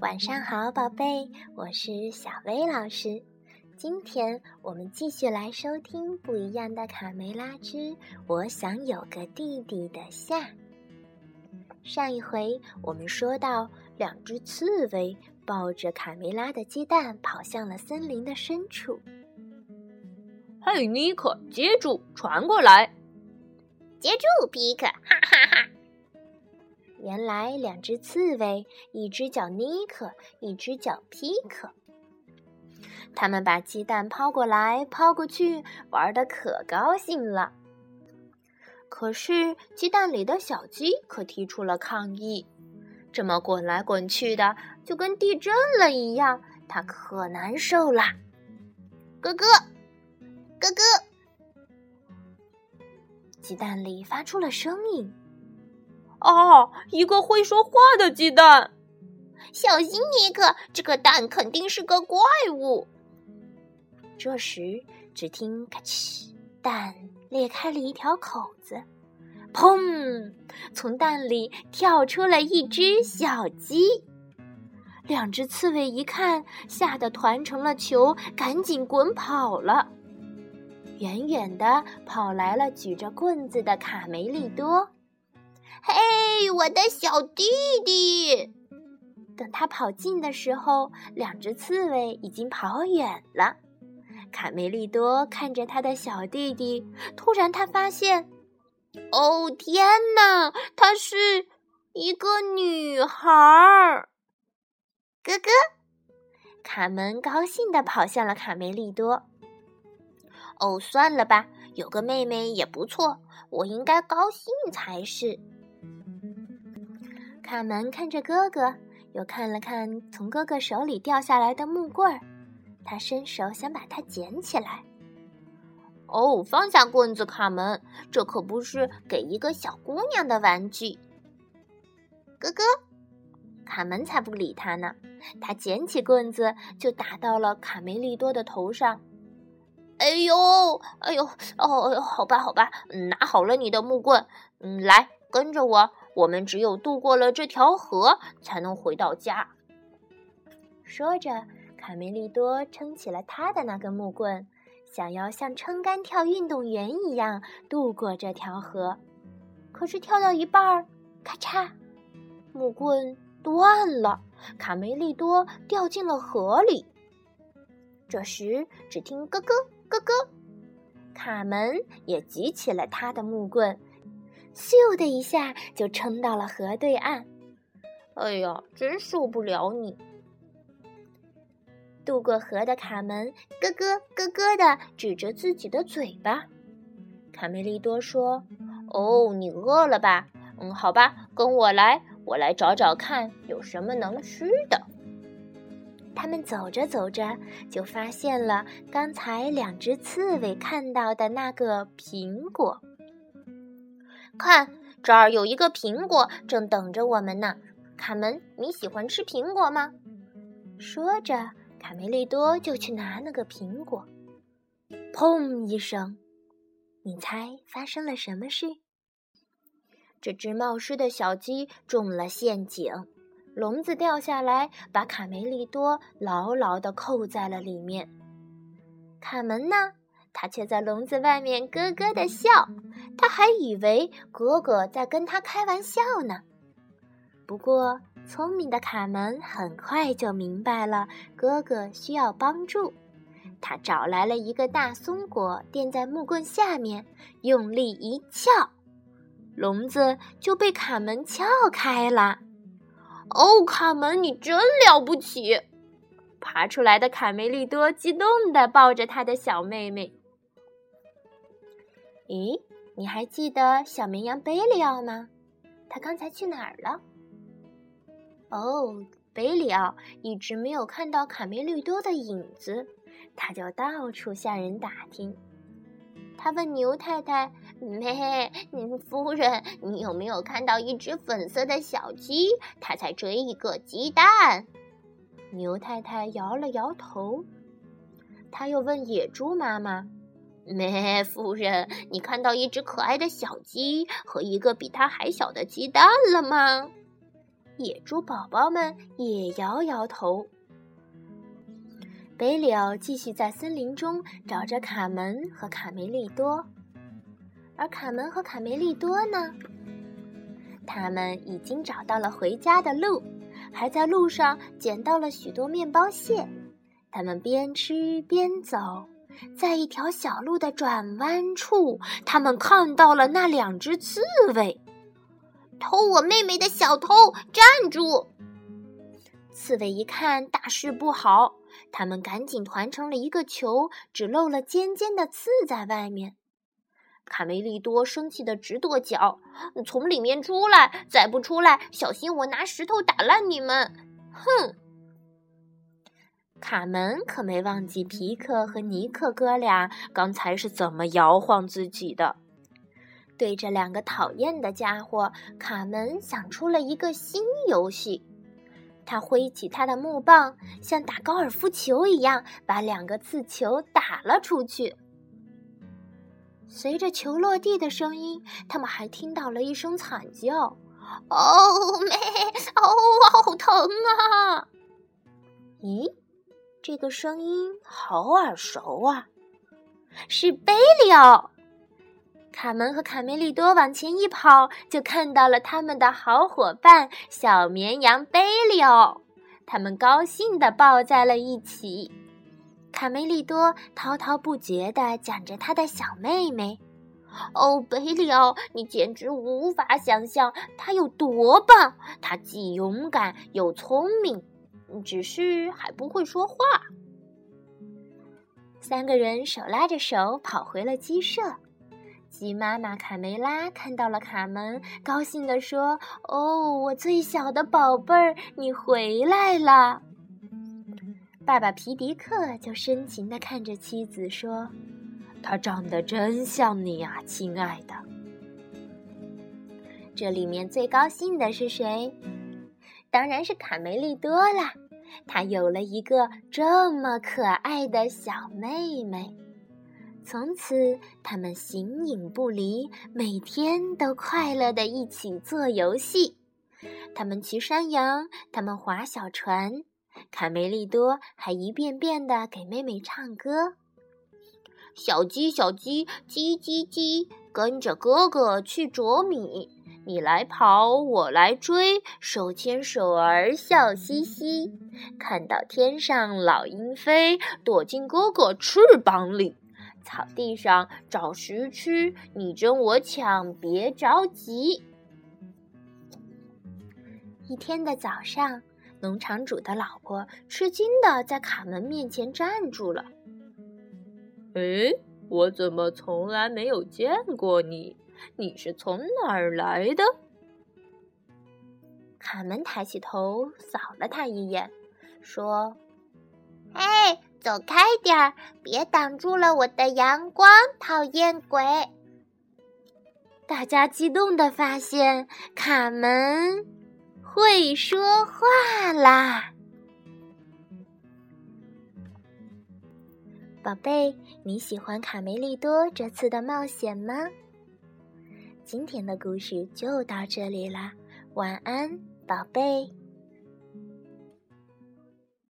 晚上好，宝贝，我是小薇老师。今天我们继续来收听《不一样的卡梅拉之我想有个弟弟》的下。上一回我们说到，两只刺猬抱着卡梅拉的鸡蛋跑向了森林的深处。嘿，尼克，接住，传过来！接住，皮克！哈哈哈。原来两只刺猬，一只叫尼克，一只叫皮克。他们把鸡蛋抛过来抛过去，玩的可高兴了。可是鸡蛋里的小鸡可提出了抗议：这么滚来滚去的，就跟地震了一样，它可难受了。咯咯，咯咯，鸡蛋里发出了声音。哦，一个会说话的鸡蛋！小心，尼克，这个蛋肯定是个怪物。这时，只听“咔哧”，蛋裂开了一条口子，砰！从蛋里跳出了一只小鸡。两只刺猬一看，吓得团成了球，赶紧滚跑了。远远的跑来了举着棍子的卡梅利多。嘿，我的小弟弟！等他跑近的时候，两只刺猬已经跑远了。卡梅利多看着他的小弟弟，突然他发现，哦天哪，她是一个女孩儿！哥哥，卡门高兴地跑向了卡梅利多。哦，算了吧，有个妹妹也不错，我应该高兴才是。卡门看着哥哥，又看了看从哥哥手里掉下来的木棍儿，他伸手想把它捡起来。哦，放下棍子，卡门，这可不是给一个小姑娘的玩具。哥哥，卡门才不理他呢，他捡起棍子就打到了卡梅利多的头上。哎呦，哎呦，哦，好吧，好吧，拿好了你的木棍，嗯，来，跟着我。我们只有渡过了这条河，才能回到家。说着，卡梅利多撑起了他的那根木棍，想要像撑杆跳运动员一样渡过这条河。可是跳到一半儿，咔嚓，木棍断了，卡梅利多掉进了河里。这时，只听咯咯咯咯，卡门也举起了他的木棍。咻的一下就撑到了河对岸，哎呀，真受不了你！渡过河的卡门咯咯咯咯的指着自己的嘴巴。卡梅利多说：“哦，你饿了吧？嗯，好吧，跟我来，我来找找看有什么能吃的。”他们走着走着，就发现了刚才两只刺猬看到的那个苹果。看，这儿有一个苹果，正等着我们呢。卡门，你喜欢吃苹果吗？说着，卡梅利多就去拿那个苹果。砰一声，你猜发生了什么事？这只冒失的小鸡中了陷阱，笼子掉下来，把卡梅利多牢牢地扣在了里面。卡门呢？他却在笼子外面咯咯的笑，他还以为哥哥在跟他开玩笑呢。不过，聪明的卡门很快就明白了哥哥需要帮助，他找来了一个大松果垫在木棍下面，用力一撬，笼子就被卡门撬开了。哦，卡门，你真了不起！爬出来的卡梅利多激动地抱着他的小妹妹。咦，你还记得小绵羊贝里奥吗？他刚才去哪儿了？哦，贝里奥一直没有看到卡梅利多的影子，他就到处向人打听。他问牛太太：“嘿，夫人，你有没有看到一只粉色的小鸡？它在追一个鸡蛋。”牛太太摇了摇头。他又问野猪妈妈：“咩，夫人，你看到一只可爱的小鸡和一个比它还小的鸡蛋了吗？”野猪宝宝们也摇摇头。北里奥继续在森林中找着卡门和卡梅利多，而卡门和卡梅利多呢？他们已经找到了回家的路，还在路上捡到了许多面包屑。他们边吃边走，在一条小路的转弯处，他们看到了那两只刺猬。偷我妹妹的小偷，站住！刺猬一看大事不好。他们赶紧团成了一个球，只露了尖尖的刺在外面。卡梅利多生气的直跺脚：“从里面出来！再不出来，小心我拿石头打烂你们！”哼！卡门可没忘记皮克和尼克哥俩刚才是怎么摇晃自己的。对着两个讨厌的家伙，卡门想出了一个新游戏。他挥起他的木棒，像打高尔夫球一样，把两个刺球打了出去。随着球落地的声音，他们还听到了一声惨叫：“哦，妹，哦，好疼啊！”咦，这个声音好耳熟啊！是贝利奥。卡门和卡梅利多往前一跑，就看到了他们的好伙伴小绵羊贝利奥。他们高兴地抱在了一起。卡梅利多滔滔不绝地讲着他的小妹妹：“哦，贝利奥，你简直无法想象他有多棒！他既勇敢又聪明，只是还不会说话。”三个人手拉着手跑回了鸡舍。鸡妈妈卡梅拉看到了卡门，高兴地说：“哦，我最小的宝贝儿，你回来了。”爸爸皮迪克就深情地看着妻子说：“他长得真像你啊，亲爱的。”这里面最高兴的是谁？当然是卡梅利多啦！他有了一个这么可爱的小妹妹。从此，他们形影不离，每天都快乐的一起做游戏。他们骑山羊，他们划小船。卡梅利多还一遍遍的给妹妹唱歌：“小鸡，小鸡，叽叽叽，跟着哥哥去啄米。你来跑，我来追，手牵手儿笑嘻嘻。看到天上老鹰飞，躲进哥哥翅膀里。”草地上找食吃，你争我抢，别着急。一天的早上，农场主的老婆吃惊的在卡门面前站住了。“哎，我怎么从来没有见过你？你是从哪儿来的？”卡门抬起头扫了他一眼，说：“哎。”走开点儿，别挡住了我的阳光，讨厌鬼！大家激动的发现卡门会说话啦！宝贝，你喜欢卡梅利多这次的冒险吗？今天的故事就到这里啦，晚安，宝贝。